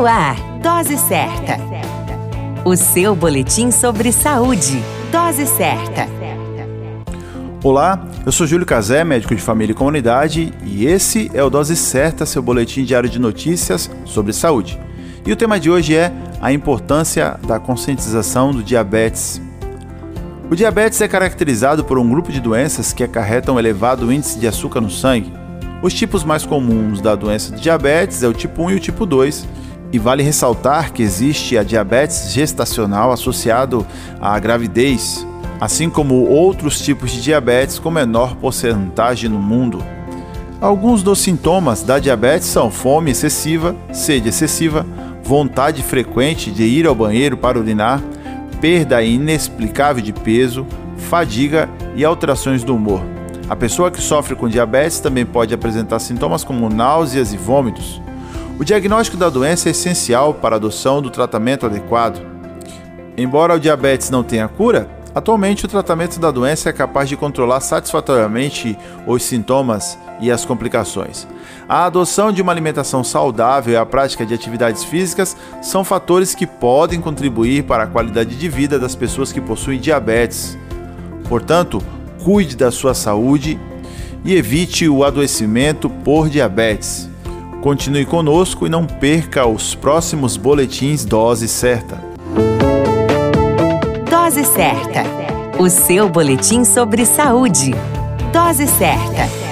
No ar, Dose Certa. O seu boletim sobre saúde. Dose Certa. Olá, eu sou Júlio Cazé, médico de família e comunidade, e esse é o Dose Certa, seu boletim diário de notícias sobre saúde. E o tema de hoje é a importância da conscientização do diabetes. O diabetes é caracterizado por um grupo de doenças que acarretam elevado índice de açúcar no sangue. Os tipos mais comuns da doença de diabetes é o tipo 1 e o tipo 2, e vale ressaltar que existe a diabetes gestacional associado à gravidez, assim como outros tipos de diabetes com menor porcentagem no mundo. Alguns dos sintomas da diabetes são fome excessiva, sede excessiva, vontade frequente de ir ao banheiro para urinar, perda inexplicável de peso, fadiga e alterações do humor. A pessoa que sofre com diabetes também pode apresentar sintomas como náuseas e vômitos. O diagnóstico da doença é essencial para a adoção do tratamento adequado. Embora o diabetes não tenha cura, atualmente o tratamento da doença é capaz de controlar satisfatoriamente os sintomas e as complicações. A adoção de uma alimentação saudável e a prática de atividades físicas são fatores que podem contribuir para a qualidade de vida das pessoas que possuem diabetes. Portanto, cuide da sua saúde e evite o adoecimento por diabetes. Continue conosco e não perca os próximos boletins Dose Certa. Dose Certa. O seu boletim sobre saúde. Dose Certa